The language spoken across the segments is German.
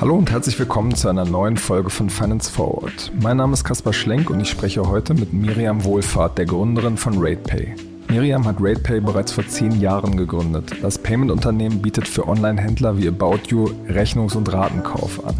Hallo und herzlich willkommen zu einer neuen Folge von Finance Forward. Mein Name ist Kaspar Schlenk und ich spreche heute mit Miriam Wohlfahrt, der Gründerin von RatePay. Miriam hat RatePay bereits vor zehn Jahren gegründet. Das Payment-Unternehmen bietet für Online-Händler wie About You Rechnungs- und Ratenkauf an.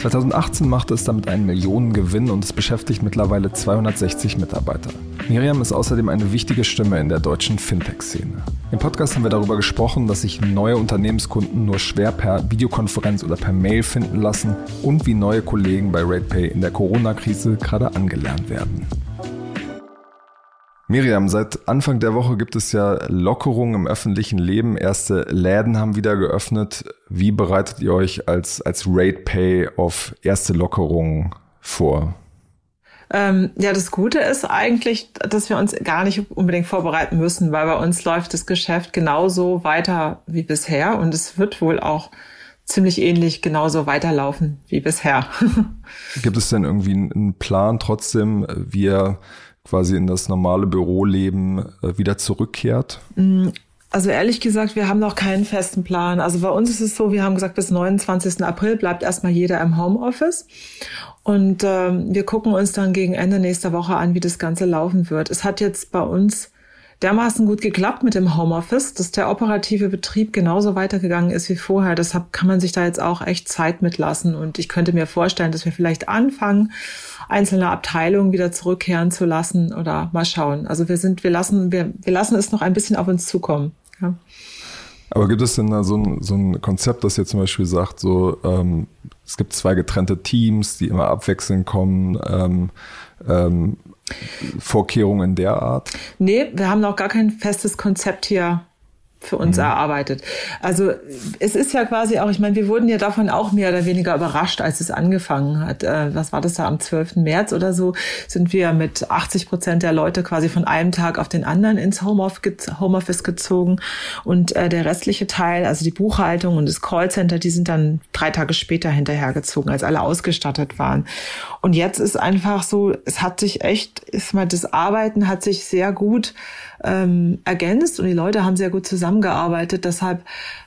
2018 machte es damit einen Millionengewinn und es beschäftigt mittlerweile 260 Mitarbeiter. Miriam ist außerdem eine wichtige Stimme in der deutschen Fintech-Szene. Im Podcast haben wir darüber gesprochen, dass sich neue Unternehmenskunden nur schwer per Videokonferenz oder per Mail finden lassen und wie neue Kollegen bei RatePay in der Corona-Krise gerade angelernt werden. Miriam, seit Anfang der Woche gibt es ja Lockerungen im öffentlichen Leben. Erste Läden haben wieder geöffnet. Wie bereitet ihr euch als, als RatePay auf erste Lockerungen vor? Ähm, ja, das Gute ist eigentlich, dass wir uns gar nicht unbedingt vorbereiten müssen, weil bei uns läuft das Geschäft genauso weiter wie bisher und es wird wohl auch ziemlich ähnlich genauso weiterlaufen wie bisher. Gibt es denn irgendwie einen Plan trotzdem, wie ihr quasi in das normale Büroleben äh, wieder zurückkehrt? Also ehrlich gesagt, wir haben noch keinen festen Plan. Also bei uns ist es so, wir haben gesagt, bis 29. April bleibt erstmal jeder im Homeoffice. Und ähm, wir gucken uns dann gegen Ende nächster Woche an, wie das Ganze laufen wird. Es hat jetzt bei uns dermaßen gut geklappt mit dem Homeoffice, dass der operative Betrieb genauso weitergegangen ist wie vorher. Deshalb kann man sich da jetzt auch echt Zeit mitlassen. Und ich könnte mir vorstellen, dass wir vielleicht anfangen, einzelne Abteilungen wieder zurückkehren zu lassen oder mal schauen. Also wir sind, wir lassen, wir, wir lassen es noch ein bisschen auf uns zukommen. Ja. Aber gibt es denn da so ein, so ein Konzept, das jetzt zum Beispiel sagt, so ähm, es gibt zwei getrennte Teams, die immer abwechselnd kommen, ähm, ähm, Vorkehrungen der Art? Nee, wir haben noch gar kein festes Konzept hier für uns mhm. erarbeitet. Also es ist ja quasi auch, ich meine, wir wurden ja davon auch mehr oder weniger überrascht, als es angefangen hat. Äh, was war das da am 12. März oder so, sind wir mit 80 Prozent der Leute quasi von einem Tag auf den anderen ins Homeoffice gezogen und äh, der restliche Teil, also die Buchhaltung und das Callcenter, die sind dann drei Tage später hinterhergezogen, als alle ausgestattet waren. Und jetzt ist einfach so, es hat sich echt, ist mal das Arbeiten hat sich sehr gut ähm, ergänzt und die Leute haben sehr gut zusammengearbeitet. Deshalb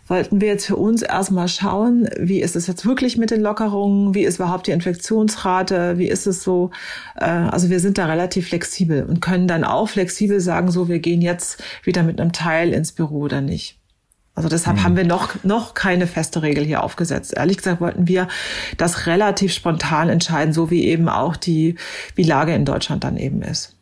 wollten wir jetzt für uns erstmal schauen, wie ist es jetzt wirklich mit den Lockerungen, wie ist überhaupt die Infektionsrate, wie ist es so. Äh, also wir sind da relativ flexibel und können dann auch flexibel sagen, so wir gehen jetzt wieder mit einem Teil ins Büro oder nicht. Also deshalb mhm. haben wir noch, noch keine feste Regel hier aufgesetzt. Ehrlich gesagt wollten wir das relativ spontan entscheiden, so wie eben auch die, wie Lage in Deutschland dann eben ist.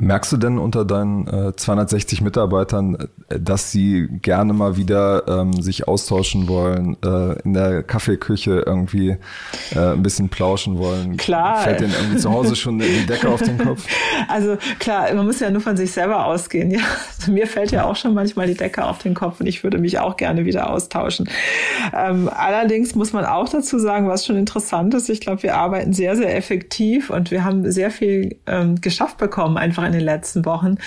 Merkst du denn unter deinen äh, 260 Mitarbeitern, äh, dass sie gerne mal wieder ähm, sich austauschen wollen, äh, in der Kaffeeküche irgendwie äh, ein bisschen plauschen wollen? Klar. Fällt denen irgendwie zu Hause schon die Decke auf den Kopf? Also klar, man muss ja nur von sich selber ausgehen. Ja, also mir fällt ja auch schon manchmal die Decke auf den Kopf und ich würde mich auch gerne wieder austauschen. Ähm, allerdings muss man auch dazu sagen, was schon interessant ist. Ich glaube, wir arbeiten sehr, sehr effektiv und wir haben sehr viel ähm, geschafft bekommen, einfach in den letzten Wochen,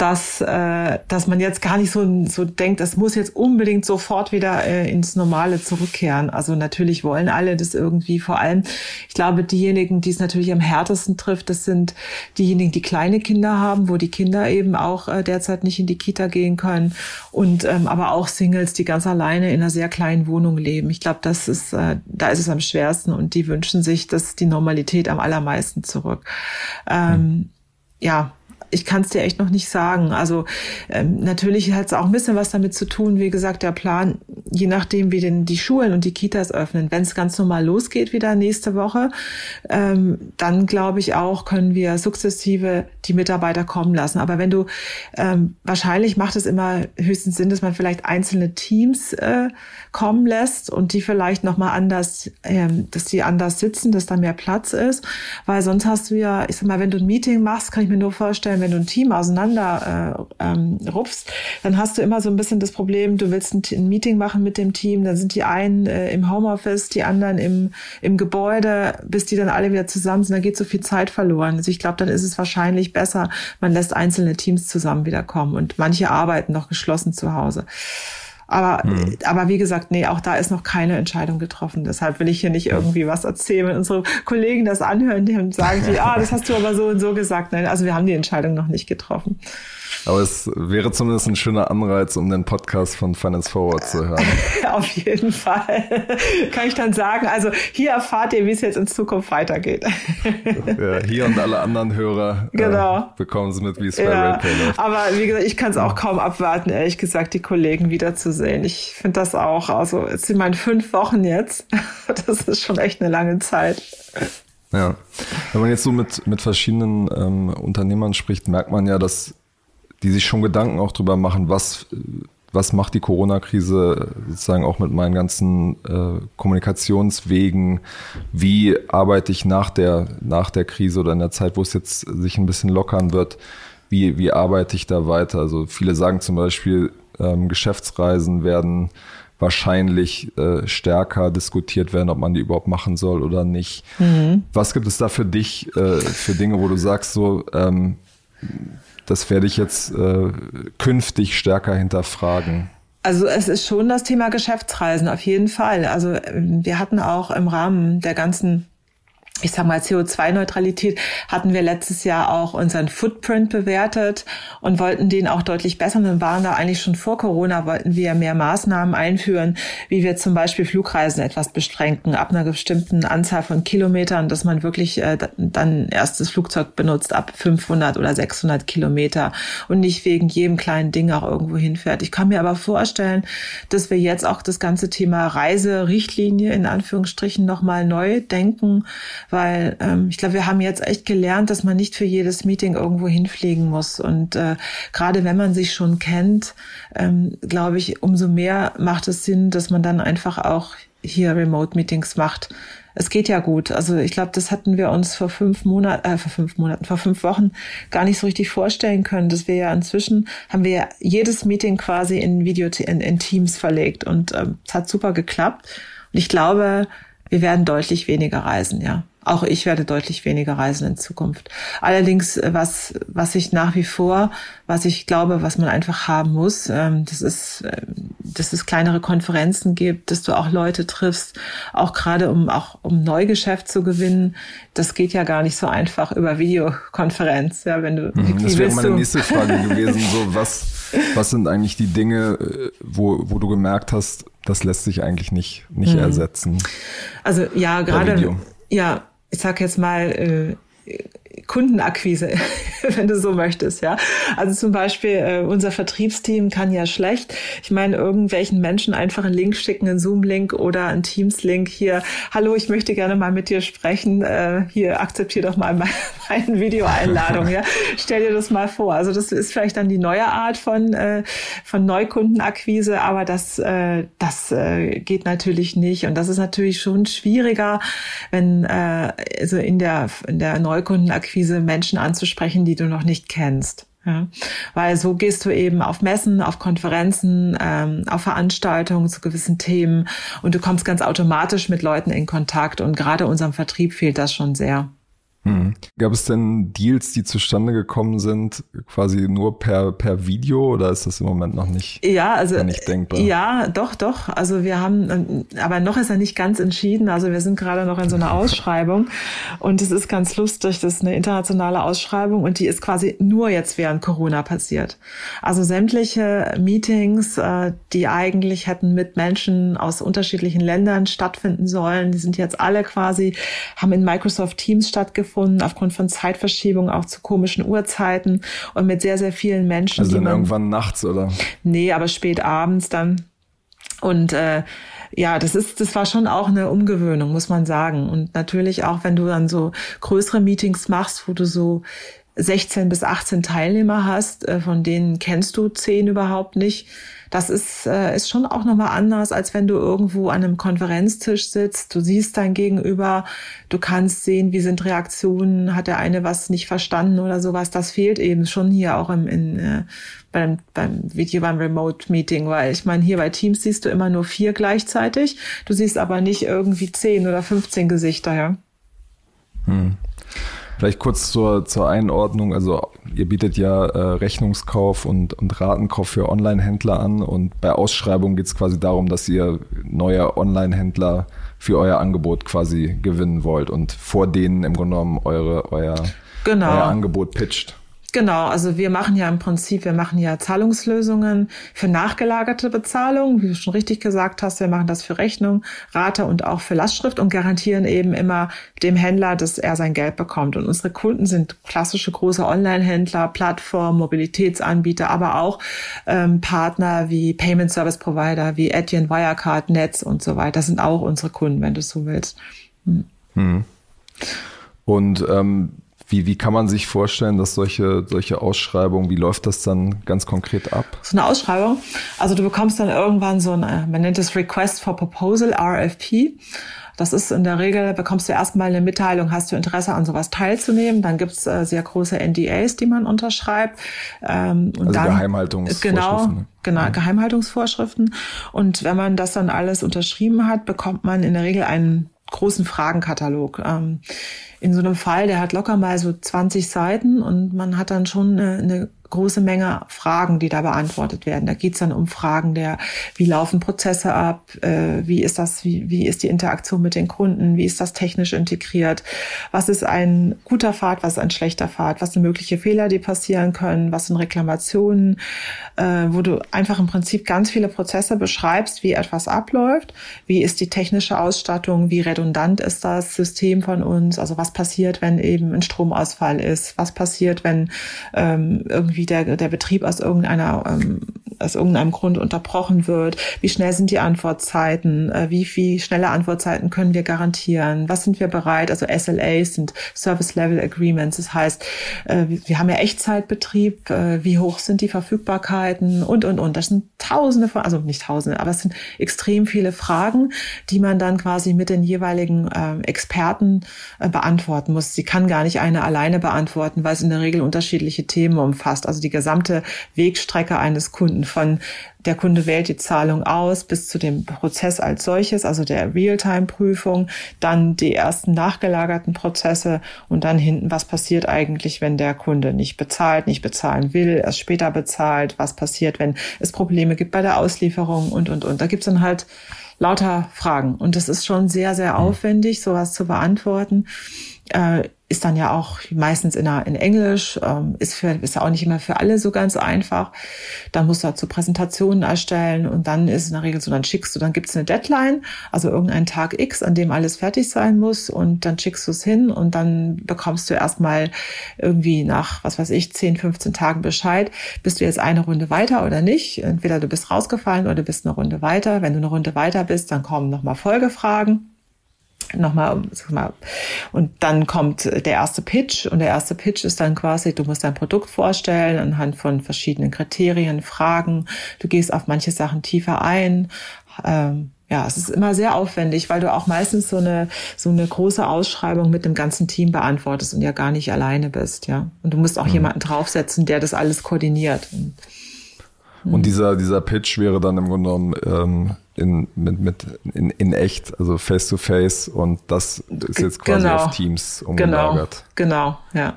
dass, äh, dass man jetzt gar nicht so, so denkt, das muss jetzt unbedingt sofort wieder äh, ins Normale zurückkehren. Also natürlich wollen alle das irgendwie, vor allem, ich glaube, diejenigen, die es natürlich am härtesten trifft, das sind diejenigen, die kleine Kinder haben, wo die Kinder eben auch äh, derzeit nicht in die Kita gehen können und ähm, aber auch Singles, die ganz alleine in einer sehr kleinen Wohnung leben. Ich glaube, das ist, äh, da ist es am schwersten und die wünschen sich, dass die Normalität am allermeisten zurück. Ähm, hm. Ja, ich kann es dir echt noch nicht sagen. Also ähm, natürlich hat es auch ein bisschen was damit zu tun, wie gesagt, der Plan, je nachdem, wie denn die Schulen und die Kitas öffnen. Wenn es ganz normal losgeht wieder nächste Woche, ähm, dann glaube ich auch, können wir sukzessive die Mitarbeiter kommen lassen. Aber wenn du, ähm, wahrscheinlich macht es immer höchstens Sinn, dass man vielleicht einzelne Teams äh, kommen lässt und die vielleicht nochmal anders, ähm, dass die anders sitzen, dass da mehr Platz ist. Weil sonst hast du ja, ich sag mal, wenn du ein Meeting machst, kann ich mir nur vorstellen, wenn du ein Team auseinander äh, ähm, rupfst, dann hast du immer so ein bisschen das Problem, du willst ein, ein Meeting machen mit dem Team, dann sind die einen äh, im Homeoffice, die anderen im, im Gebäude, bis die dann alle wieder zusammen sind, da geht so viel Zeit verloren. Also ich glaube, dann ist es wahrscheinlich besser, man lässt einzelne Teams zusammen wiederkommen und manche arbeiten noch geschlossen zu Hause. Aber, mhm. aber wie gesagt, nee, auch da ist noch keine Entscheidung getroffen. Deshalb will ich hier nicht irgendwie was erzählen, wenn unsere Kollegen das anhören die sagen die, ah, das hast du aber so und so gesagt. Nein, also wir haben die Entscheidung noch nicht getroffen. Aber es wäre zumindest ein schöner Anreiz, um den Podcast von Finance Forward zu hören. Auf jeden Fall. Kann ich dann sagen, also hier erfahrt ihr, wie es jetzt in Zukunft weitergeht. Ja, hier und alle anderen Hörer äh, genau. äh, bekommen sie mit, wie es bei ja, läuft. Aber wie gesagt, ich kann es auch kaum abwarten, ehrlich gesagt, die Kollegen wiederzusehen. Ich finde das auch, also es sind meine fünf Wochen jetzt. Das ist schon echt eine lange Zeit. Ja, wenn man jetzt so mit, mit verschiedenen ähm, Unternehmern spricht, merkt man ja, dass die sich schon Gedanken auch drüber machen, was, was macht die Corona-Krise sozusagen auch mit meinen ganzen äh, Kommunikationswegen, wie arbeite ich nach der, nach der Krise oder in der Zeit, wo es jetzt sich ein bisschen lockern wird, wie, wie arbeite ich da weiter? Also viele sagen zum Beispiel, ähm, Geschäftsreisen werden wahrscheinlich äh, stärker diskutiert werden, ob man die überhaupt machen soll oder nicht. Mhm. Was gibt es da für dich äh, für Dinge, wo du sagst, so ähm, das werde ich jetzt äh, künftig stärker hinterfragen? Also es ist schon das Thema Geschäftsreisen, auf jeden Fall. Also ähm, wir hatten auch im Rahmen der ganzen ich sag mal, CO2-Neutralität hatten wir letztes Jahr auch unseren Footprint bewertet und wollten den auch deutlich bessern und waren da eigentlich schon vor Corona, wollten wir mehr Maßnahmen einführen, wie wir zum Beispiel Flugreisen etwas beschränken, ab einer bestimmten Anzahl von Kilometern, dass man wirklich äh, dann erst das Flugzeug benutzt ab 500 oder 600 Kilometer und nicht wegen jedem kleinen Ding auch irgendwo hinfährt. Ich kann mir aber vorstellen, dass wir jetzt auch das ganze Thema Reiserichtlinie in Anführungsstrichen nochmal neu denken, weil ähm, ich glaube, wir haben jetzt echt gelernt, dass man nicht für jedes Meeting irgendwo hinfliegen muss. Und äh, gerade wenn man sich schon kennt, ähm, glaube ich, umso mehr macht es Sinn, dass man dann einfach auch hier Remote-Meetings macht. Es geht ja gut. Also ich glaube, das hatten wir uns vor fünf Monaten, äh, vor fünf Monaten, vor fünf Wochen gar nicht so richtig vorstellen können. Dass wir ja inzwischen haben wir jedes Meeting quasi in Video in, in Teams verlegt und ähm, es hat super geklappt. Und ich glaube, wir werden deutlich weniger reisen, ja. Auch ich werde deutlich weniger reisen in Zukunft. Allerdings, äh, was, was ich nach wie vor, was ich glaube, was man einfach haben muss, ähm, das ist, äh, dass es kleinere Konferenzen gibt, dass du auch Leute triffst, auch gerade um, auch um Neugeschäft zu gewinnen. Das geht ja gar nicht so einfach über Videokonferenz, ja, wenn du, mhm, das wäre meine nächste Frage gewesen, so was, was sind eigentlich die Dinge, äh, wo, wo du gemerkt hast, das lässt sich eigentlich nicht, nicht mhm. ersetzen? Also, ja, gerade, ja, ich sag jetzt mal, äh, Kundenakquise, wenn du so möchtest, ja. Also zum Beispiel äh, unser Vertriebsteam kann ja schlecht, ich meine, irgendwelchen Menschen einfach einen Link schicken, einen Zoom-Link oder einen Teams-Link hier. Hallo, ich möchte gerne mal mit dir sprechen. Äh, hier akzeptier doch mal meine, meine Videoeinladung. ja, stell dir das mal vor. Also das ist vielleicht dann die neue Art von äh, von Neukundenakquise, aber das äh, das äh, geht natürlich nicht und das ist natürlich schon schwieriger, wenn äh, also in der in der Neukundenakquise Akquise Menschen anzusprechen, die du noch nicht kennst. Ja, weil so gehst du eben auf Messen, auf Konferenzen, ähm, auf Veranstaltungen zu gewissen Themen und du kommst ganz automatisch mit Leuten in Kontakt und gerade unserem Vertrieb fehlt das schon sehr. Hm. Gab es denn Deals, die zustande gekommen sind, quasi nur per, per Video oder ist das im Moment noch nicht, ja, also, nicht denkbar? Ja, doch, doch. Also wir haben, aber noch ist er nicht ganz entschieden. Also wir sind gerade noch in so einer Ausschreibung und es ist ganz lustig. Das ist eine internationale Ausschreibung und die ist quasi nur jetzt während Corona passiert. Also sämtliche Meetings, äh, die eigentlich hätten mit Menschen aus unterschiedlichen Ländern stattfinden sollen, die sind jetzt alle quasi, haben in Microsoft Teams stattgefunden stattgefunden, aufgrund von Zeitverschiebungen auch zu komischen Uhrzeiten und mit sehr, sehr vielen Menschen. Also dann irgendwann nachts, oder? Nee, aber spät abends dann. Und äh, ja, das ist, das war schon auch eine Umgewöhnung, muss man sagen. Und natürlich auch, wenn du dann so größere Meetings machst, wo du so 16 bis 18 Teilnehmer hast, äh, von denen kennst du 10 überhaupt nicht das ist, äh, ist schon auch nochmal anders, als wenn du irgendwo an einem Konferenztisch sitzt. Du siehst dein Gegenüber, du kannst sehen, wie sind Reaktionen, hat der eine was nicht verstanden oder sowas. Das fehlt eben schon hier auch im, in, äh, beim, beim Video, beim Remote-Meeting, weil ich meine, hier bei Teams siehst du immer nur vier gleichzeitig. Du siehst aber nicht irgendwie zehn oder 15 Gesichter, ja. Hm. Vielleicht kurz zur, zur Einordnung. Also ihr bietet ja äh, Rechnungskauf und, und Ratenkauf für Online-Händler an und bei Ausschreibungen geht es quasi darum, dass ihr neue Online-Händler für euer Angebot quasi gewinnen wollt und vor denen im Grunde genommen eure, euer, genau. euer Angebot pitcht. Genau, also wir machen ja im Prinzip, wir machen ja Zahlungslösungen für nachgelagerte Bezahlung, wie du schon richtig gesagt hast, wir machen das für Rechnung, Rate und auch für Lastschrift und garantieren eben immer dem Händler, dass er sein Geld bekommt. Und unsere Kunden sind klassische große Online-Händler, Plattformen, Mobilitätsanbieter, aber auch ähm, Partner wie Payment Service Provider, wie Etienne, Wirecard, Netz und so weiter. Das sind auch unsere Kunden, wenn du so willst. Hm. Hm. Und ähm, wie, wie kann man sich vorstellen, dass solche, solche Ausschreibungen, wie läuft das dann ganz konkret ab? So eine Ausschreibung. Also du bekommst dann irgendwann so ein, äh, man nennt es Request for Proposal, RFP. Das ist in der Regel, bekommst du erstmal eine Mitteilung, hast du Interesse an sowas teilzunehmen. Dann gibt's äh, sehr große NDAs, die man unterschreibt. Ähm, und also dann, Geheimhaltungsvorschriften. Genau, genau, ja. Geheimhaltungsvorschriften. Und wenn man das dann alles unterschrieben hat, bekommt man in der Regel einen großen Fragenkatalog. Ähm, in so einem Fall, der hat locker mal so 20 Seiten und man hat dann schon eine, eine große Menge Fragen, die da beantwortet werden. Da geht es dann um Fragen der, wie laufen Prozesse ab, äh, wie ist das, wie, wie ist die Interaktion mit den Kunden, wie ist das technisch integriert, was ist ein guter Pfad, was ist ein schlechter Pfad, was sind mögliche Fehler, die passieren können, was sind Reklamationen, äh, wo du einfach im Prinzip ganz viele Prozesse beschreibst, wie etwas abläuft, wie ist die technische Ausstattung, wie redundant ist das System von uns, also was passiert, wenn eben ein Stromausfall ist, was passiert, wenn ähm, irgendwie wie der, der Betrieb aus irgendeiner, ähm, aus irgendeinem Grund unterbrochen wird, wie schnell sind die Antwortzeiten, äh, wie viel schnelle Antwortzeiten können wir garantieren, was sind wir bereit, also SLAs sind Service Level Agreements, das heißt, äh, wir haben ja Echtzeitbetrieb, äh, wie hoch sind die Verfügbarkeiten? Und, und, und. Das sind tausende von, also nicht tausende, aber es sind extrem viele Fragen, die man dann quasi mit den jeweiligen äh, Experten äh, beantworten muss. Sie kann gar nicht eine alleine beantworten, weil es in der Regel unterschiedliche Themen umfasst also die gesamte Wegstrecke eines Kunden von der Kunde wählt die Zahlung aus bis zu dem Prozess als solches, also der Realtime-Prüfung, dann die ersten nachgelagerten Prozesse und dann hinten, was passiert eigentlich, wenn der Kunde nicht bezahlt, nicht bezahlen will, erst später bezahlt, was passiert, wenn es Probleme gibt bei der Auslieferung und, und, und. Da gibt's dann halt lauter Fragen und es ist schon sehr, sehr mhm. aufwendig, sowas zu beantworten. Äh, ist dann ja auch meistens in, in Englisch, ähm, ist, für, ist ja auch nicht immer für alle so ganz einfach. Dann musst du dazu Präsentationen erstellen und dann ist in der Regel so, dann schickst du, dann gibt's eine Deadline, also irgendeinen Tag X, an dem alles fertig sein muss und dann schickst du es hin und dann bekommst du erstmal irgendwie nach, was weiß ich, 10, 15 Tagen Bescheid, bist du jetzt eine Runde weiter oder nicht. Entweder du bist rausgefallen oder du bist eine Runde weiter. Wenn du eine Runde weiter bist, dann kommen nochmal Folgefragen nochmal, und dann kommt der erste Pitch und der erste Pitch ist dann quasi, du musst dein Produkt vorstellen anhand von verschiedenen Kriterien, Fragen, du gehst auf manche Sachen tiefer ein, ähm, ja, es ist immer sehr aufwendig, weil du auch meistens so eine so eine große Ausschreibung mit dem ganzen Team beantwortest und ja gar nicht alleine bist, ja. Und du musst auch mhm. jemanden draufsetzen, der das alles koordiniert. Und, und dieser dieser Pitch wäre dann im Grunde genommen ähm, in, mit, mit, in, in echt, also face to face und das ist jetzt quasi genau. auf Teams umgelagert. Genau, genau, ja.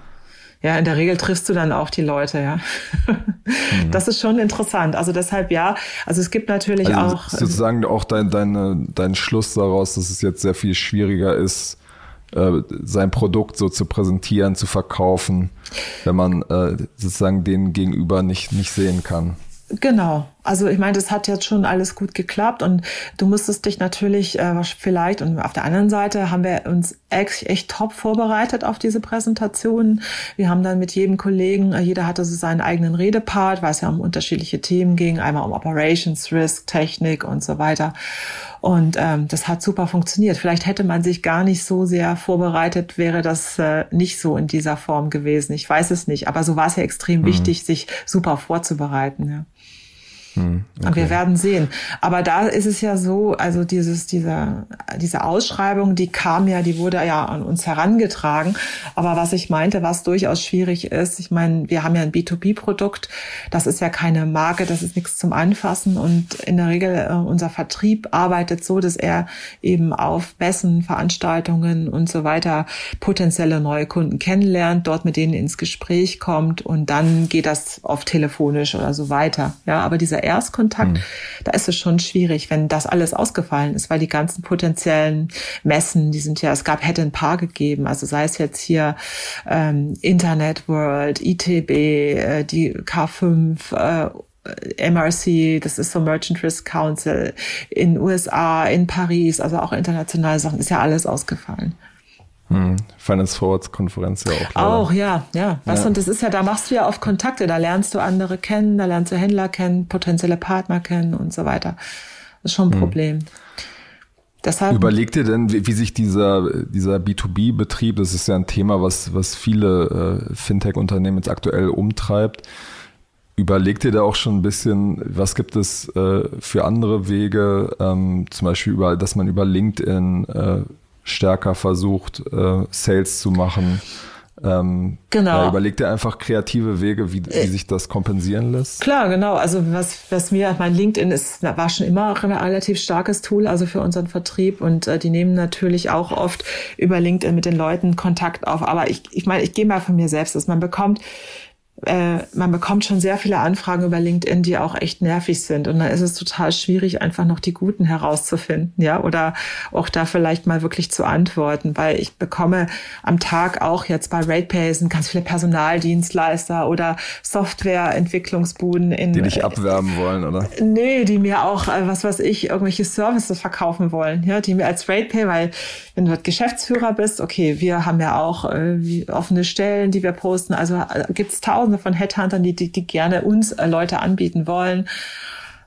Ja, in der Regel triffst du dann auch die Leute, ja. Mhm. Das ist schon interessant. Also deshalb ja, also es gibt natürlich also auch. Sozusagen auch dein, deine, dein Schluss daraus, dass es jetzt sehr viel schwieriger ist, äh, sein Produkt so zu präsentieren, zu verkaufen, wenn man äh, sozusagen den gegenüber nicht, nicht sehen kann. Genau, also ich meine, das hat jetzt schon alles gut geklappt und du musstest dich natürlich äh, vielleicht und auf der anderen Seite haben wir uns echt, echt top vorbereitet auf diese Präsentation. Wir haben dann mit jedem Kollegen, äh, jeder hatte so seinen eigenen Redepart, weil es ja um unterschiedliche Themen ging, einmal um Operations, Risk, Technik und so weiter. Und ähm, das hat super funktioniert. Vielleicht hätte man sich gar nicht so sehr vorbereitet, wäre das äh, nicht so in dieser Form gewesen. Ich weiß es nicht, aber so war es ja extrem mhm. wichtig, sich super vorzubereiten. Ja. Hm, okay. Wir werden sehen. Aber da ist es ja so, also dieses, diese, diese Ausschreibung, die kam ja, die wurde ja an uns herangetragen. Aber was ich meinte, was durchaus schwierig ist, ich meine, wir haben ja ein B2B-Produkt, das ist ja keine Marke, das ist nichts zum Anfassen. Und in der Regel, äh, unser Vertrieb arbeitet so, dass er eben auf Messen, Veranstaltungen und so weiter potenzielle neue Kunden kennenlernt, dort mit denen ins Gespräch kommt und dann geht das oft telefonisch oder so weiter. Ja, aber dieser dieser Erstkontakt, hm. da ist es schon schwierig, wenn das alles ausgefallen ist, weil die ganzen potenziellen Messen, die sind ja, es gab, hätte ein paar gegeben, also sei es jetzt hier ähm, Internet World, ITB, äh, die K5, äh, MRC, das ist so Merchant Risk Council in USA, in Paris, also auch internationale Sachen, ist ja alles ausgefallen. Hm. Finance Forwards Konferenz ja auch. Leider. Auch, ja, ja. Was ja. und das ist ja, da machst du ja oft Kontakte, da lernst du andere kennen, da lernst du Händler kennen, potenzielle Partner kennen und so weiter. Das ist schon ein hm. Problem. Deshalb, Überleg dir denn, wie, wie sich dieser, dieser B2B-Betrieb, das ist ja ein Thema, was, was viele äh, Fintech-Unternehmen jetzt aktuell umtreibt, Überleg dir da auch schon ein bisschen, was gibt es äh, für andere Wege, ähm, zum Beispiel über, dass man über LinkedIn äh, stärker versucht, äh, Sales zu machen. Ähm, genau. Überleg dir einfach kreative Wege, wie, wie äh, sich das kompensieren lässt. Klar, genau. Also was, was mir, mein LinkedIn ist, war schon immer ein relativ starkes Tool, also für unseren Vertrieb und äh, die nehmen natürlich auch oft über LinkedIn mit den Leuten Kontakt auf. Aber ich, ich meine, ich gehe mal von mir selbst, dass man bekommt äh, man bekommt schon sehr viele Anfragen über LinkedIn, die auch echt nervig sind. Und dann ist es total schwierig, einfach noch die guten herauszufinden, ja, oder auch da vielleicht mal wirklich zu antworten, weil ich bekomme am Tag auch jetzt bei RatePay sind ganz viele Personaldienstleister oder Softwareentwicklungsbuden in. Die dich abwerben wollen, oder? Nee, die mir auch, äh, was weiß ich, irgendwelche Services verkaufen wollen, ja, die mir als RatePay, weil wenn du dort Geschäftsführer bist, okay, wir haben ja auch äh, offene Stellen, die wir posten, also äh, gibt's tausend Tausende von Headhuntern, die, die, die gerne uns äh, Leute anbieten wollen.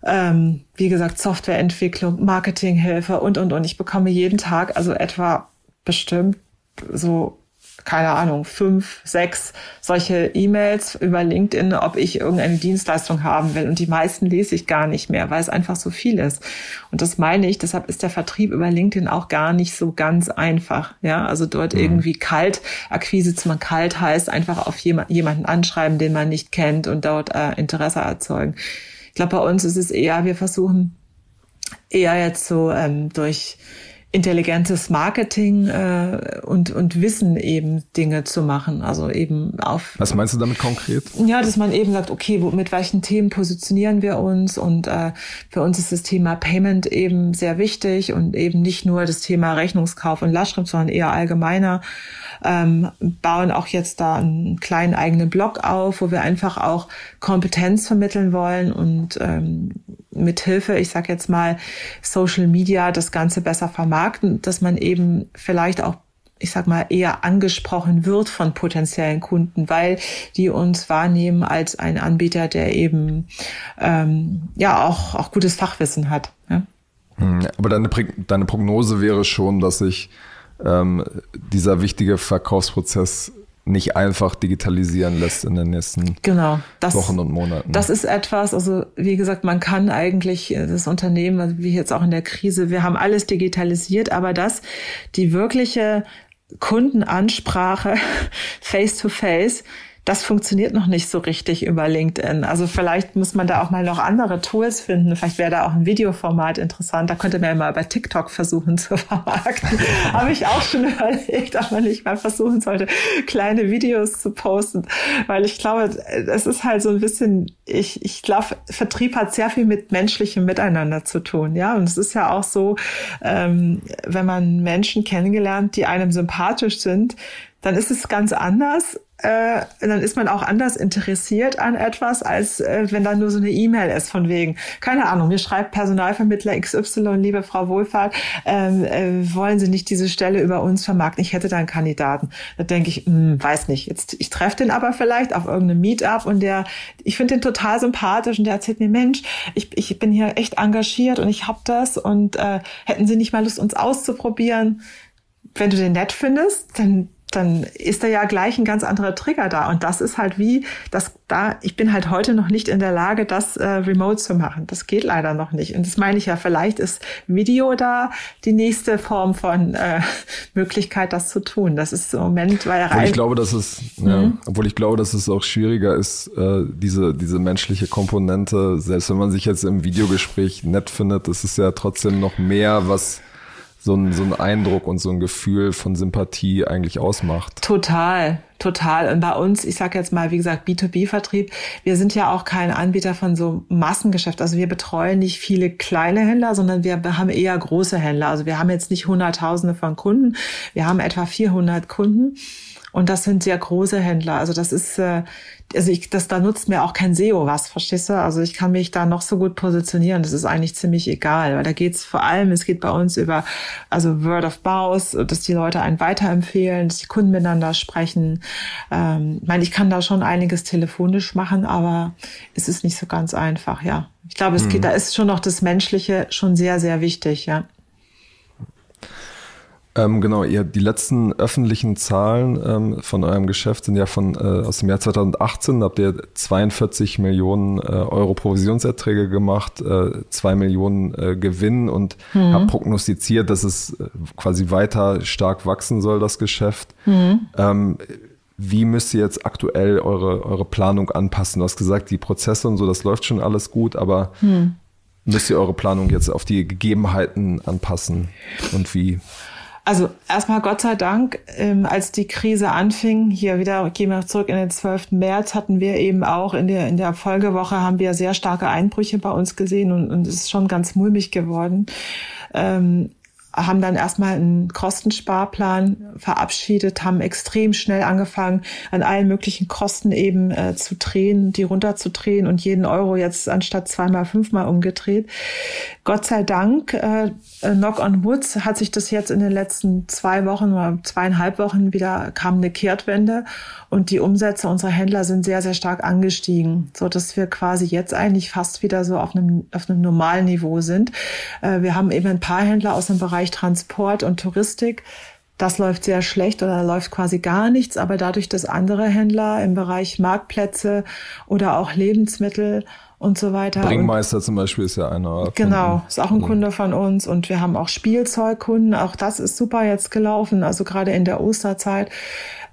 Ähm, wie gesagt, Softwareentwicklung, Marketinghilfe und, und, und. Ich bekomme jeden Tag also etwa bestimmt so keine Ahnung, fünf, sechs solche E-Mails über LinkedIn, ob ich irgendeine Dienstleistung haben will. Und die meisten lese ich gar nicht mehr, weil es einfach so viel ist. Und das meine ich, deshalb ist der Vertrieb über LinkedIn auch gar nicht so ganz einfach. Ja, also dort mhm. irgendwie kalt, Akquise zu man kalt heißt, einfach auf jemanden anschreiben, den man nicht kennt und dort äh, Interesse erzeugen. Ich glaube, bei uns ist es eher, wir versuchen eher jetzt so ähm, durch intelligentes Marketing äh, und, und Wissen eben Dinge zu machen. Also eben auf. Was meinst du damit konkret? Ja, dass man eben sagt, okay, wo, mit welchen Themen positionieren wir uns? Und äh, für uns ist das Thema Payment eben sehr wichtig und eben nicht nur das Thema Rechnungskauf und Lastschrift, sondern eher allgemeiner ähm, bauen auch jetzt da einen kleinen eigenen Blog auf, wo wir einfach auch Kompetenz vermitteln wollen und ähm, mit Hilfe, ich sag jetzt mal, Social Media das Ganze besser vermarkten, dass man eben vielleicht auch ich sag mal, eher angesprochen wird von potenziellen Kunden, weil die uns wahrnehmen als ein Anbieter, der eben ähm, ja auch, auch gutes Fachwissen hat. Hm, aber deine, deine Prognose wäre schon, dass sich ähm, dieser wichtige Verkaufsprozess nicht einfach digitalisieren lässt in den nächsten genau, das, Wochen und Monaten. Das ist etwas, also wie gesagt, man kann eigentlich äh, das Unternehmen, also wie jetzt auch in der Krise, wir haben alles digitalisiert, aber das, die wirkliche Kundenansprache face to face, das funktioniert noch nicht so richtig über LinkedIn. Also vielleicht muss man da auch mal noch andere Tools finden. Vielleicht wäre da auch ein Videoformat interessant. Da könnte man ja mal bei TikTok versuchen zu vermarkten. Habe ich auch schon überlegt, ob man nicht mal versuchen sollte, kleine Videos zu posten. Weil ich glaube, es ist halt so ein bisschen, ich, ich glaube, Vertrieb hat sehr viel mit menschlichem Miteinander zu tun. Ja, und es ist ja auch so, ähm, wenn man Menschen kennengelernt, die einem sympathisch sind, dann ist es ganz anders, äh, dann ist man auch anders interessiert an etwas, als äh, wenn da nur so eine E-Mail ist von wegen, keine Ahnung, mir schreibt Personalvermittler XY, liebe Frau Wohlfahrt, ähm, äh, wollen Sie nicht diese Stelle über uns vermarkten? Ich hätte da einen Kandidaten. Da denke ich, mh, hm, weiß nicht. Jetzt, ich treffe den aber vielleicht auf irgendeinem Meetup und der, ich finde den total sympathisch und der erzählt mir, Mensch, ich, ich bin hier echt engagiert und ich hab das und äh, hätten Sie nicht mal Lust, uns auszuprobieren? Wenn du den nett findest, dann dann ist da ja gleich ein ganz anderer Trigger da. Und das ist halt wie, dass da, ich bin halt heute noch nicht in der Lage, das äh, remote zu machen. Das geht leider noch nicht. Und das meine ich ja, vielleicht ist Video da die nächste Form von äh, Möglichkeit, das zu tun. Das ist im Moment, weil obwohl ich glaube, dass es, mhm. ja, obwohl ich glaube, dass es auch schwieriger ist, äh, diese, diese menschliche Komponente, selbst wenn man sich jetzt im Videogespräch nett findet, das ist ja trotzdem noch mehr, was so ein, so ein Eindruck und so ein Gefühl von Sympathie eigentlich ausmacht. Total, Total. Und bei uns, ich sage jetzt mal, wie gesagt, B2B-Vertrieb, wir sind ja auch kein Anbieter von so Massengeschäft. Also wir betreuen nicht viele kleine Händler, sondern wir haben eher große Händler. Also wir haben jetzt nicht Hunderttausende von Kunden, wir haben etwa 400 Kunden. Und das sind sehr große Händler. Also das ist, äh, also ich, das, da nutzt mir auch kein SEO was, verstehst du? Also ich kann mich da noch so gut positionieren. Das ist eigentlich ziemlich egal, weil da geht's vor allem, es geht bei uns über, also Word of Mouth, dass die Leute einen weiterempfehlen, dass die Kunden miteinander sprechen. Ähm, ich meine, ich kann da schon einiges telefonisch machen, aber es ist nicht so ganz einfach, ja. Ich glaube, es mhm. geht, da ist schon noch das Menschliche schon sehr, sehr wichtig, ja. Ähm, genau, ihr, die letzten öffentlichen Zahlen ähm, von eurem Geschäft sind ja von äh, aus dem Jahr 2018. Da habt ihr 42 Millionen äh, Euro Provisionserträge gemacht, äh, 2 Millionen äh, Gewinn und mhm. habt prognostiziert, dass es äh, quasi weiter stark wachsen soll, das Geschäft. Mhm. Ähm, wie müsst ihr jetzt aktuell eure, eure Planung anpassen? Du hast gesagt, die Prozesse und so, das läuft schon alles gut, aber mhm. müsst ihr eure Planung jetzt auf die Gegebenheiten anpassen und wie? Also erstmal Gott sei Dank, ähm, als die Krise anfing, hier wieder gehen wir zurück in den 12. März, hatten wir eben auch in der, in der Folgewoche haben wir sehr starke Einbrüche bei uns gesehen und, und es ist schon ganz mulmig geworden. Ähm, haben dann erstmal einen Kostensparplan verabschiedet, haben extrem schnell angefangen, an allen möglichen Kosten eben äh, zu drehen, die runterzudrehen und jeden Euro jetzt anstatt zweimal, fünfmal umgedreht. Gott sei Dank, äh, Knock on Woods hat sich das jetzt in den letzten zwei Wochen oder zweieinhalb Wochen wieder kam eine Kehrtwende und die Umsätze unserer Händler sind sehr, sehr stark angestiegen, so dass wir quasi jetzt eigentlich fast wieder so auf einem, auf einem normalen Niveau sind. Äh, wir haben eben ein paar Händler aus dem Bereich Transport und Touristik. Das läuft sehr schlecht oder läuft quasi gar nichts, aber dadurch, dass andere Händler im Bereich Marktplätze oder auch Lebensmittel und so weiter. Bringmeister zum Beispiel ist ja einer. Genau, ist auch ein Kunde von uns und wir haben auch Spielzeugkunden. Auch das ist super jetzt gelaufen. Also gerade in der Osterzeit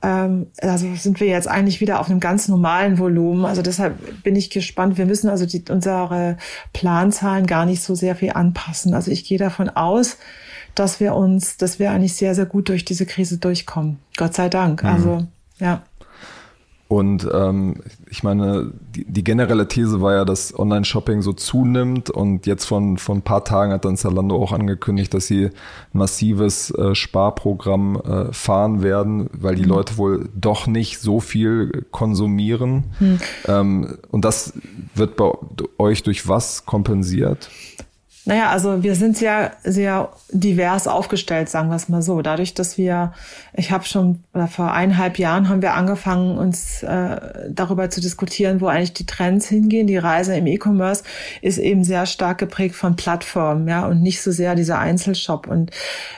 ähm, also sind wir jetzt eigentlich wieder auf einem ganz normalen Volumen. Also deshalb bin ich gespannt. Wir müssen also die, unsere Planzahlen gar nicht so sehr viel anpassen. Also ich gehe davon aus, dass wir uns, dass wir eigentlich sehr, sehr gut durch diese Krise durchkommen. Gott sei Dank. Mhm. Also ja. Und ähm, ich meine, die, die, generelle These war ja, dass Online-Shopping so zunimmt und jetzt von, von ein paar Tagen hat dann Zalando auch angekündigt, dass sie ein massives äh, Sparprogramm äh, fahren werden, weil die mhm. Leute wohl doch nicht so viel konsumieren. Mhm. Ähm, und das wird bei euch durch was kompensiert? Naja, also wir sind sehr, sehr divers aufgestellt, sagen wir es mal so. Dadurch, dass wir, ich habe schon, oder vor eineinhalb Jahren haben wir angefangen, uns äh, darüber zu diskutieren, wo eigentlich die Trends hingehen. Die Reise im E-Commerce ist eben sehr stark geprägt von Plattformen, ja, und nicht so sehr dieser Einzelshop. Und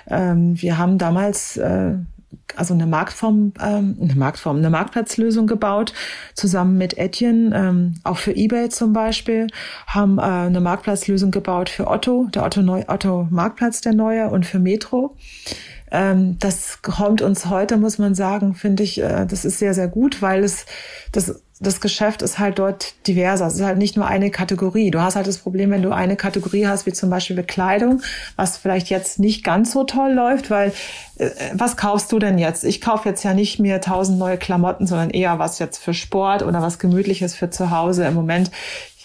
ähm, wir haben damals äh, also eine Marktform, ähm, eine Marktform, eine Marktplatzlösung gebaut, zusammen mit Etienne, ähm, auch für eBay zum Beispiel, haben äh, eine Marktplatzlösung gebaut für Otto, der Otto, Neu Otto Marktplatz der neue und für Metro. Ähm, das kommt uns heute, muss man sagen, finde ich, äh, das ist sehr, sehr gut, weil es das das Geschäft ist halt dort diverser. Es ist halt nicht nur eine Kategorie. Du hast halt das Problem, wenn du eine Kategorie hast, wie zum Beispiel Bekleidung, was vielleicht jetzt nicht ganz so toll läuft, weil äh, was kaufst du denn jetzt? Ich kaufe jetzt ja nicht mehr tausend neue Klamotten, sondern eher was jetzt für Sport oder was Gemütliches für zu Hause. Im Moment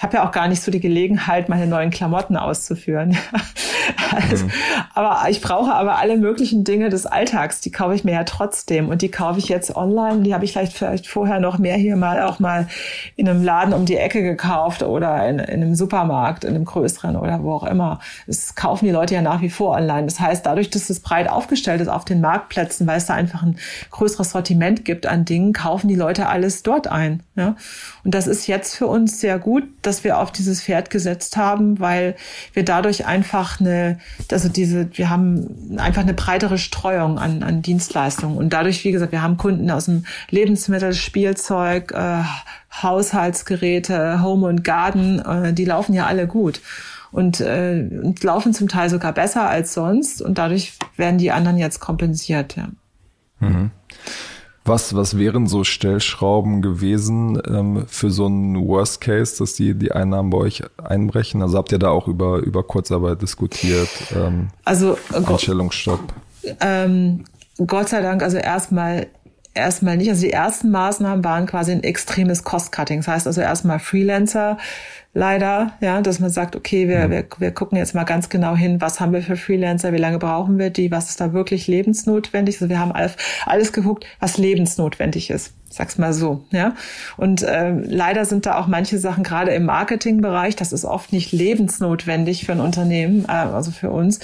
ich habe ja auch gar nicht so die Gelegenheit, meine neuen Klamotten auszuführen. also, mhm. Aber ich brauche aber alle möglichen Dinge des Alltags, die kaufe ich mir ja trotzdem. Und die kaufe ich jetzt online. Die habe ich vielleicht, vielleicht vorher noch mehr hier mal auch mal in einem Laden um die Ecke gekauft oder in, in einem Supermarkt, in einem größeren oder wo auch immer. Das kaufen die Leute ja nach wie vor online. Das heißt, dadurch, dass es breit aufgestellt ist auf den Marktplätzen, weil es da einfach ein größeres Sortiment gibt an Dingen, kaufen die Leute alles dort ein. Ja? Und das ist jetzt für uns sehr gut dass wir auf dieses Pferd gesetzt haben, weil wir dadurch einfach eine, also diese, wir haben einfach eine breitere Streuung an, an Dienstleistungen. Und dadurch, wie gesagt, wir haben Kunden aus dem Lebensmittel, Spielzeug, äh, Haushaltsgeräte, Home und Garden, äh, die laufen ja alle gut und, äh, und laufen zum Teil sogar besser als sonst und dadurch werden die anderen jetzt kompensiert. Ja. Mhm. Was, was wären so Stellschrauben gewesen ähm, für so einen Worst Case, dass die, die Einnahmen bei euch einbrechen? Also habt ihr da auch über, über Kurzarbeit diskutiert? Ähm, also Anstellungsstopp? Ähm, Gott sei Dank, also erstmal erstmal nicht. Also die ersten Maßnahmen waren quasi ein extremes Cost-Cutting. Das heißt also erstmal Freelancer leider, ja, dass man sagt, okay, wir, mhm. wir, wir gucken jetzt mal ganz genau hin, was haben wir für Freelancer, wie lange brauchen wir die, was ist da wirklich lebensnotwendig. Also wir haben alles, alles geguckt, was lebensnotwendig ist sag's mal so, ja. Und äh, leider sind da auch manche Sachen gerade im Marketingbereich, das ist oft nicht lebensnotwendig für ein Unternehmen, äh, also für uns,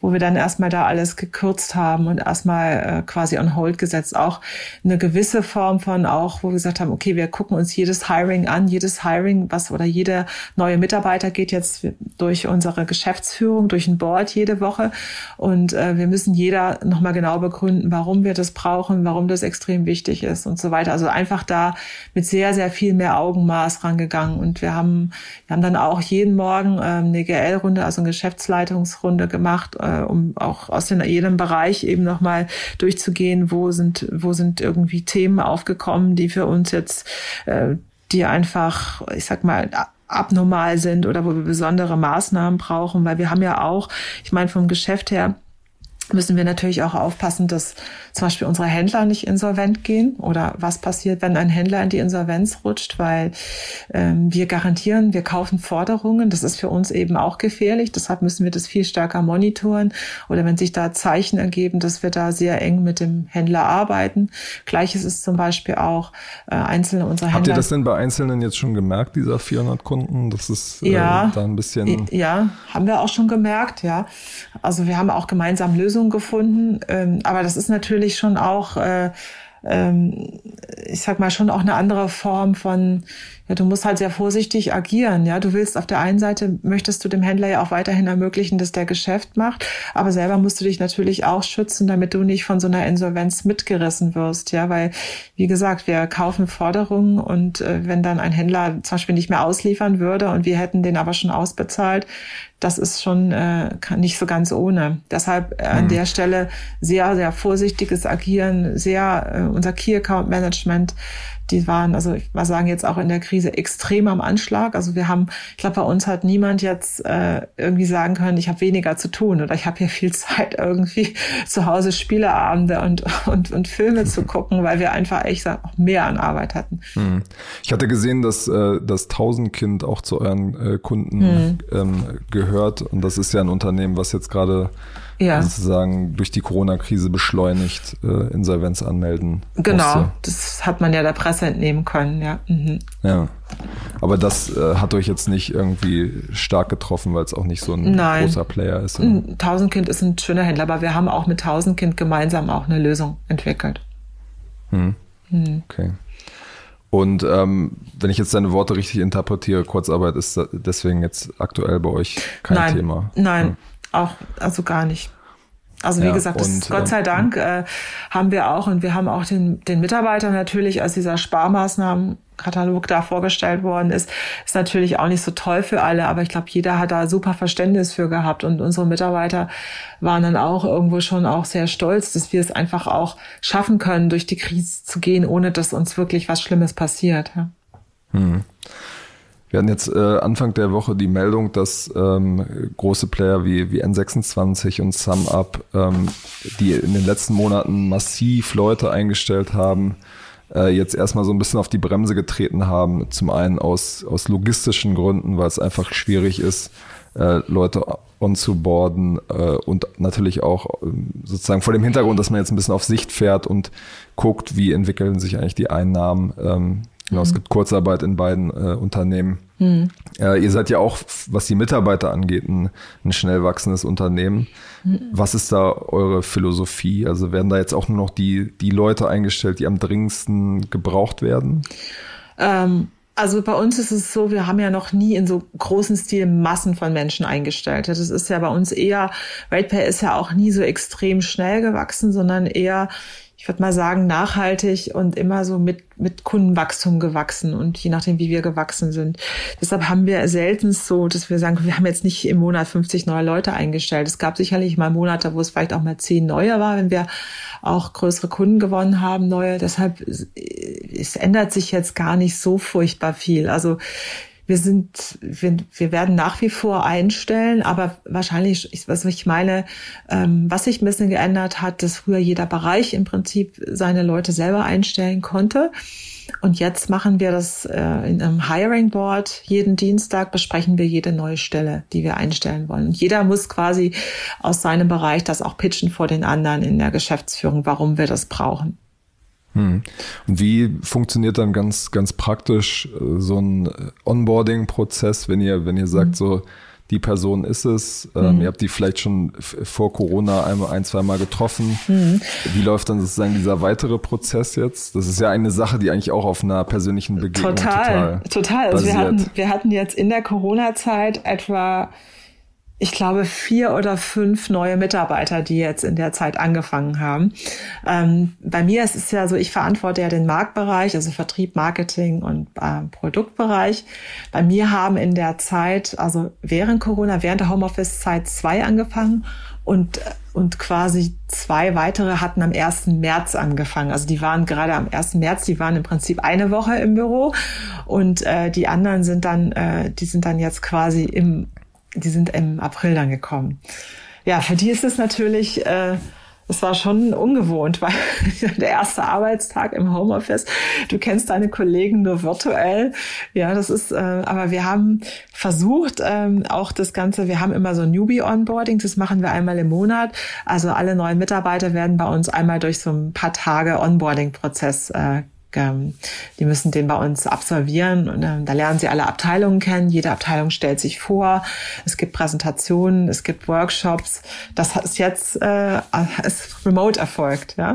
wo wir dann erstmal da alles gekürzt haben und erstmal äh, quasi on hold gesetzt. Auch eine gewisse Form von auch, wo wir gesagt haben, okay, wir gucken uns jedes Hiring an, jedes Hiring, was oder jeder neue Mitarbeiter geht jetzt durch unsere Geschäftsführung, durch ein Board jede Woche und äh, wir müssen jeder nochmal genau begründen, warum wir das brauchen, warum das extrem wichtig ist und so weiter weiter. Also einfach da mit sehr, sehr viel mehr Augenmaß rangegangen. Und wir haben, wir haben dann auch jeden Morgen ähm, eine GL-Runde, also eine Geschäftsleitungsrunde gemacht, äh, um auch aus den, jedem Bereich eben nochmal durchzugehen, wo sind, wo sind irgendwie Themen aufgekommen, die für uns jetzt, äh, die einfach, ich sag mal, abnormal sind oder wo wir besondere Maßnahmen brauchen, weil wir haben ja auch, ich meine vom Geschäft her, müssen wir natürlich auch aufpassen, dass zum Beispiel unsere Händler nicht insolvent gehen oder was passiert, wenn ein Händler in die Insolvenz rutscht, weil ähm, wir garantieren, wir kaufen Forderungen. Das ist für uns eben auch gefährlich. Deshalb müssen wir das viel stärker monitoren oder wenn sich da Zeichen ergeben, dass wir da sehr eng mit dem Händler arbeiten. Gleiches ist zum Beispiel auch äh, einzelne unserer Händler. Habt ihr das denn bei Einzelnen jetzt schon gemerkt, dieser 400 Kunden? Das ist äh, ja, da ein bisschen. Ja, haben wir auch schon gemerkt, ja. Also wir haben auch gemeinsam Lösungen Lösung gefunden. Ähm, aber das ist natürlich schon auch, äh, ähm, ich sag mal, schon auch eine andere Form von, ja, du musst halt sehr vorsichtig agieren. Ja, du willst auf der einen Seite möchtest du dem Händler ja auch weiterhin ermöglichen, dass der Geschäft macht, aber selber musst du dich natürlich auch schützen, damit du nicht von so einer Insolvenz mitgerissen wirst. Ja, weil, wie gesagt, wir kaufen Forderungen und äh, wenn dann ein Händler zum Beispiel nicht mehr ausliefern würde und wir hätten den aber schon ausbezahlt, das ist schon äh, nicht so ganz ohne. Deshalb äh, an mhm. der Stelle sehr, sehr vorsichtiges Agieren, sehr äh, unser Key Account Management die waren, also ich mal sagen, jetzt auch in der Krise extrem am Anschlag. Also wir haben, ich glaube, bei uns hat niemand jetzt äh, irgendwie sagen können, ich habe weniger zu tun oder ich habe hier viel Zeit, irgendwie zu Hause Spieleabende und, und, und Filme zu gucken, weil wir einfach echt auch mehr an Arbeit hatten. Hm. Ich hatte gesehen, dass äh, das Tausendkind auch zu euren äh, Kunden hm. ähm, gehört und das ist ja ein Unternehmen, was jetzt gerade ja. sozusagen durch die Corona-Krise beschleunigt äh, Insolvenz anmelden. Genau, musste. das hat man ja der Presse entnehmen können, ja. Mhm. Ja. Aber das äh, hat euch jetzt nicht irgendwie stark getroffen, weil es auch nicht so ein Nein. großer Player ist. Oder? Tausendkind ist ein schöner Händler, aber wir haben auch mit Tausendkind gemeinsam auch eine Lösung entwickelt. Hm. Mhm. Okay. Und ähm, wenn ich jetzt deine Worte richtig interpretiere, Kurzarbeit ist deswegen jetzt aktuell bei euch kein nein, Thema. Nein, hm. Auch, also gar nicht. Also wie ja, gesagt, das, und, Gott sei ähm, Dank äh, haben wir auch und wir haben auch den, den Mitarbeitern natürlich, als dieser Sparmaßnahmenkatalog da vorgestellt worden ist, ist natürlich auch nicht so toll für alle, aber ich glaube, jeder hat da super Verständnis für gehabt und unsere Mitarbeiter waren dann auch irgendwo schon auch sehr stolz, dass wir es einfach auch schaffen können, durch die Krise zu gehen, ohne dass uns wirklich was Schlimmes passiert. Ja. Hm. Wir hatten jetzt äh, Anfang der Woche die Meldung, dass ähm, große Player wie, wie N26 und SumUp, ähm, die in den letzten Monaten massiv Leute eingestellt haben, äh, jetzt erstmal so ein bisschen auf die Bremse getreten haben. Zum einen aus, aus logistischen Gründen, weil es einfach schwierig ist, äh, Leute onzuboarden äh, und natürlich auch äh, sozusagen vor dem Hintergrund, dass man jetzt ein bisschen auf Sicht fährt und guckt, wie entwickeln sich eigentlich die Einnahmen. Ähm, Genau, mhm. es gibt Kurzarbeit in beiden äh, Unternehmen. Mhm. Äh, ihr seid ja auch, was die Mitarbeiter angeht, ein, ein schnell wachsendes Unternehmen. Mhm. Was ist da eure Philosophie? Also werden da jetzt auch nur noch die, die Leute eingestellt, die am dringendsten gebraucht werden? Ähm, also bei uns ist es so, wir haben ja noch nie in so großen Stil Massen von Menschen eingestellt. Das ist ja bei uns eher, RatePay ist ja auch nie so extrem schnell gewachsen, sondern eher ich würde mal sagen, nachhaltig und immer so mit, mit Kundenwachstum gewachsen und je nachdem, wie wir gewachsen sind. Deshalb haben wir selten so, dass wir sagen, wir haben jetzt nicht im Monat 50 neue Leute eingestellt. Es gab sicherlich mal Monate, wo es vielleicht auch mal zehn neue war, wenn wir auch größere Kunden gewonnen haben, neue. Deshalb, es ändert sich jetzt gar nicht so furchtbar viel. Also wir sind, wir, wir werden nach wie vor einstellen, aber wahrscheinlich, was ich meine, ähm, was sich ein bisschen geändert hat, dass früher jeder Bereich im Prinzip seine Leute selber einstellen konnte. Und jetzt machen wir das äh, in einem Hiring Board. Jeden Dienstag besprechen wir jede neue Stelle, die wir einstellen wollen. Und jeder muss quasi aus seinem Bereich das auch pitchen vor den anderen in der Geschäftsführung, warum wir das brauchen. Hm. Und wie funktioniert dann ganz, ganz praktisch äh, so ein Onboarding-Prozess, wenn ihr, wenn ihr sagt, mhm. so, die Person ist es, ähm, mhm. ihr habt die vielleicht schon vor Corona einmal, ein, zwei Mal getroffen. Mhm. Wie läuft dann sozusagen dieser weitere Prozess jetzt? Das ist ja eine Sache, die eigentlich auch auf einer persönlichen Begegnung total, total, total. Also wir hatten, wir hatten jetzt in der Corona-Zeit etwa ich glaube, vier oder fünf neue Mitarbeiter, die jetzt in der Zeit angefangen haben. Ähm, bei mir ist es ja so, ich verantworte ja den Marktbereich, also Vertrieb, Marketing und äh, Produktbereich. Bei mir haben in der Zeit, also während Corona, während der Homeoffice-Zeit zwei angefangen und, und quasi zwei weitere hatten am 1. März angefangen. Also die waren gerade am 1. März, die waren im Prinzip eine Woche im Büro und äh, die anderen sind dann, äh, die sind dann jetzt quasi im die sind im April dann gekommen. Ja, für die ist es natürlich, äh, es war schon ungewohnt, weil der erste Arbeitstag im Homeoffice, du kennst deine Kollegen nur virtuell. Ja, das ist, äh, aber wir haben versucht, ähm, auch das Ganze, wir haben immer so Newbie-Onboarding, das machen wir einmal im Monat. Also alle neuen Mitarbeiter werden bei uns einmal durch so ein paar Tage Onboarding-Prozess äh, die müssen den bei uns absolvieren und ähm, da lernen sie alle Abteilungen kennen. Jede Abteilung stellt sich vor. Es gibt Präsentationen, es gibt Workshops. Das ist jetzt äh, ist remote erfolgt, ja.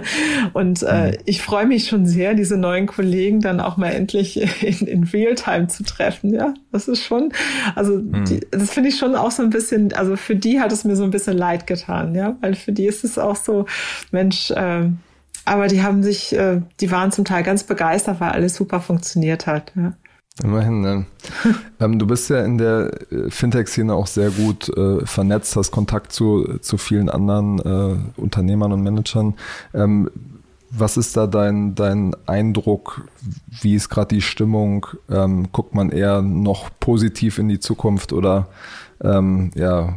Und äh, mhm. ich freue mich schon sehr, diese neuen Kollegen dann auch mal endlich in, in Realtime zu treffen, ja. Das ist schon, also mhm. die, das finde ich schon auch so ein bisschen, also für die hat es mir so ein bisschen leid getan, ja, weil für die ist es auch so, Mensch. Äh, aber die haben sich, äh, die waren zum Teil ganz begeistert, weil alles super funktioniert hat. Ja. Immerhin. Ne? ähm, du bist ja in der äh, Fintech-Szene auch sehr gut äh, vernetzt, hast Kontakt zu, zu vielen anderen äh, Unternehmern und Managern. Ähm, was ist da dein, dein Eindruck? Wie ist gerade die Stimmung? Ähm, guckt man eher noch positiv in die Zukunft oder ähm, ja,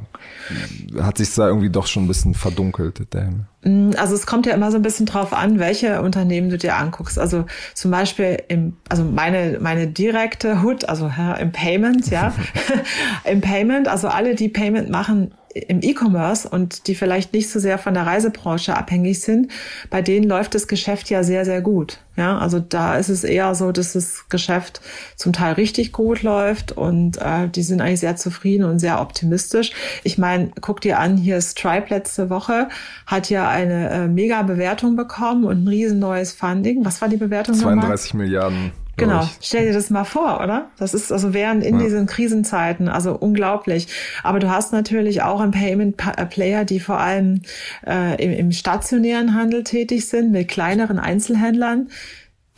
hat sich da irgendwie doch schon ein bisschen verdunkelt, der Himmel? Mm, also es kommt ja immer so ein bisschen drauf an, welche Unternehmen du dir anguckst. Also zum Beispiel im, also meine, meine direkte Hood, also im Payment, ja, im Payment, also alle, die Payment machen, im E-Commerce und die vielleicht nicht so sehr von der Reisebranche abhängig sind, bei denen läuft das Geschäft ja sehr, sehr gut. Ja, also da ist es eher so, dass das Geschäft zum Teil richtig gut läuft und äh, die sind eigentlich sehr zufrieden und sehr optimistisch. Ich meine, guck dir an, hier Stripe letzte Woche hat ja eine äh, mega Bewertung bekommen und ein riesen neues Funding. Was war die Bewertung? 32 nochmal? Milliarden. Genau, stell dir das mal vor, oder? Das ist also während in ja. diesen Krisenzeiten, also unglaublich. Aber du hast natürlich auch ein Payment äh, Player, die vor allem äh, im, im stationären Handel tätig sind, mit kleineren Einzelhändlern.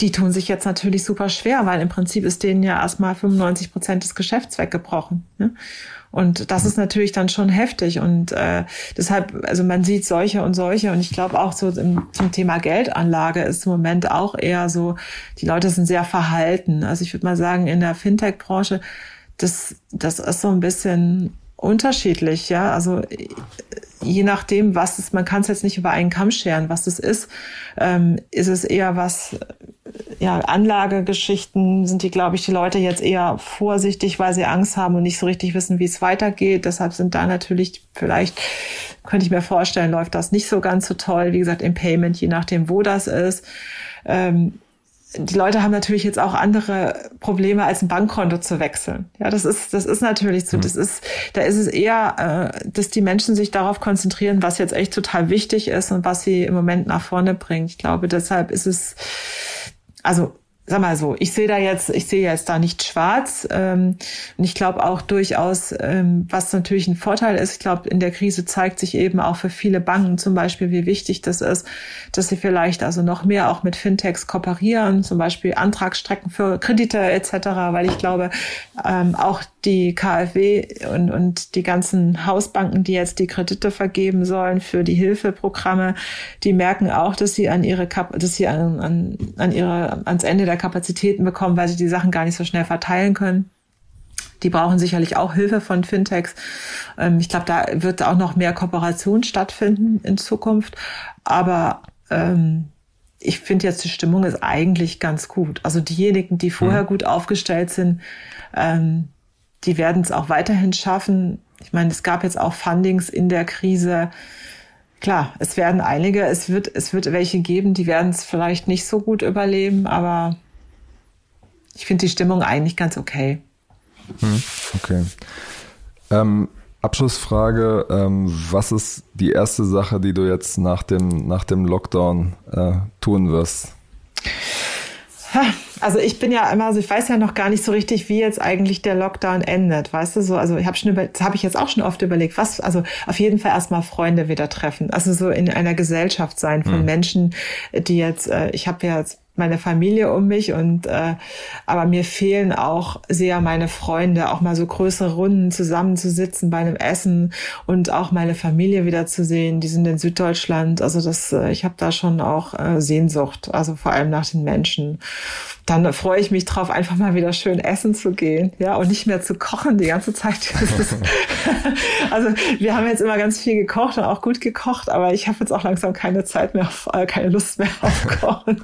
Die tun sich jetzt natürlich super schwer, weil im Prinzip ist denen ja erstmal 95 Prozent des Geschäfts weggebrochen. Ne? Und das ist natürlich dann schon heftig. Und äh, deshalb, also man sieht solche und solche. Und ich glaube auch so im, zum Thema Geldanlage ist im Moment auch eher so, die Leute sind sehr verhalten. Also ich würde mal sagen, in der Fintech-Branche, das, das ist so ein bisschen unterschiedlich, ja. Also je nachdem, was es, man kann es jetzt nicht über einen Kamm scheren, was es ist, ähm, ist es eher was ja, Anlagegeschichten sind die, glaube ich, die Leute jetzt eher vorsichtig, weil sie Angst haben und nicht so richtig wissen, wie es weitergeht. Deshalb sind da natürlich vielleicht, könnte ich mir vorstellen, läuft das nicht so ganz so toll. Wie gesagt, im Payment, je nachdem, wo das ist. Ähm, die Leute haben natürlich jetzt auch andere Probleme, als ein Bankkonto zu wechseln. Ja, das ist, das ist natürlich so. Mhm. Das ist, da ist es eher, äh, dass die Menschen sich darauf konzentrieren, was jetzt echt total wichtig ist und was sie im Moment nach vorne bringt. Ich glaube, deshalb ist es, also sag mal so, ich sehe da jetzt, ich sehe jetzt da nicht schwarz. Ähm, und ich glaube auch durchaus, ähm, was natürlich ein Vorteil ist, ich glaube, in der Krise zeigt sich eben auch für viele Banken zum Beispiel, wie wichtig das ist, dass sie vielleicht also noch mehr auch mit Fintechs kooperieren, zum Beispiel Antragsstrecken für Kredite etc., weil ich glaube, ähm, auch die KfW und, und die ganzen Hausbanken, die jetzt die Kredite vergeben sollen für die Hilfeprogramme, die merken auch, dass sie an ihre Kap dass sie an, an, an ihre ans Ende der Kapazitäten bekommen, weil sie die Sachen gar nicht so schnell verteilen können. Die brauchen sicherlich auch Hilfe von Fintechs. Ähm, ich glaube, da wird auch noch mehr Kooperation stattfinden in Zukunft. Aber ähm, ich finde jetzt die Stimmung ist eigentlich ganz gut. Also diejenigen, die vorher mhm. gut aufgestellt sind, ähm, die werden es auch weiterhin schaffen. Ich meine, es gab jetzt auch Fundings in der Krise. Klar, es werden einige, es wird, es wird welche geben, die werden es vielleicht nicht so gut überleben, aber ich finde die Stimmung eigentlich ganz okay. Hm, okay. Ähm, Abschlussfrage, ähm, was ist die erste Sache, die du jetzt nach dem, nach dem Lockdown äh, tun wirst? Also ich bin ja immer, also ich weiß ja noch gar nicht so richtig, wie jetzt eigentlich der Lockdown endet, weißt du so. Also ich habe schon über, das habe ich jetzt auch schon oft überlegt, was, also auf jeden Fall erstmal Freunde wieder treffen, also so in einer Gesellschaft sein von hm. Menschen, die jetzt, äh, ich habe ja jetzt meine Familie um mich und äh, aber mir fehlen auch sehr meine Freunde, auch mal so größere Runden zusammenzusitzen bei einem Essen und auch meine Familie wiederzusehen. Die sind in Süddeutschland, also das, äh, ich habe da schon auch äh, Sehnsucht, also vor allem nach den Menschen. Dann freue ich mich drauf, einfach mal wieder schön essen zu gehen, ja, und nicht mehr zu kochen die ganze Zeit. also wir haben jetzt immer ganz viel gekocht und auch gut gekocht, aber ich habe jetzt auch langsam keine Zeit mehr, auf, äh, keine Lust mehr auf Kochen.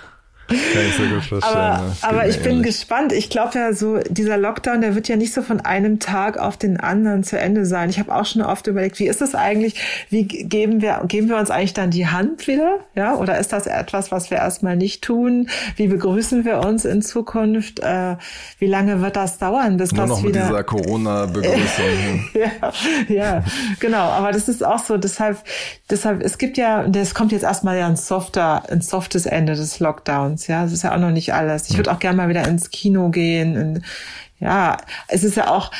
Kann ich sehr gut verstehen. Aber, aber ich bin gespannt. Ich glaube ja so, dieser Lockdown, der wird ja nicht so von einem Tag auf den anderen zu Ende sein. Ich habe auch schon oft überlegt, wie ist das eigentlich? Wie geben wir, geben wir uns eigentlich dann die Hand wieder? Ja, oder ist das etwas, was wir erstmal nicht tun? Wie begrüßen wir uns in Zukunft? Äh, wie lange wird das dauern, bis Nur das noch wieder? Mit dieser Corona-Begrüßung. ja, ja, genau. Aber das ist auch so. Deshalb, deshalb, es gibt ja, das kommt jetzt erstmal ja ein softer, ein softes Ende des Lockdowns. Films, ja, es ist ja auch noch nicht alles. Ich würde auch gerne mal wieder ins Kino gehen. Und, ja, es ist ja auch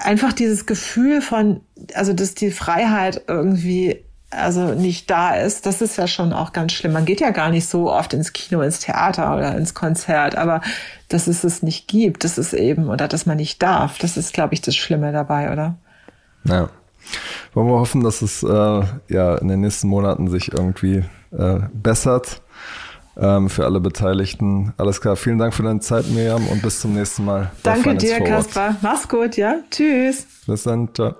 einfach dieses Gefühl von, also dass die Freiheit irgendwie also nicht da ist, das ist ja schon auch ganz schlimm. Man geht ja gar nicht so oft ins Kino, ins Theater oder ins Konzert, aber dass es es nicht gibt, das ist eben, oder dass man nicht darf, das ist, glaube ich, das Schlimme dabei, oder? Ja. Wollen wir hoffen, dass es äh, ja in den nächsten Monaten sich irgendwie äh, bessert ähm, für alle Beteiligten. Alles klar, vielen Dank für deine Zeit, Miriam, und bis zum nächsten Mal. Danke dir, Kaspar. Mach's gut, ja? Tschüss. Bis dann, ciao.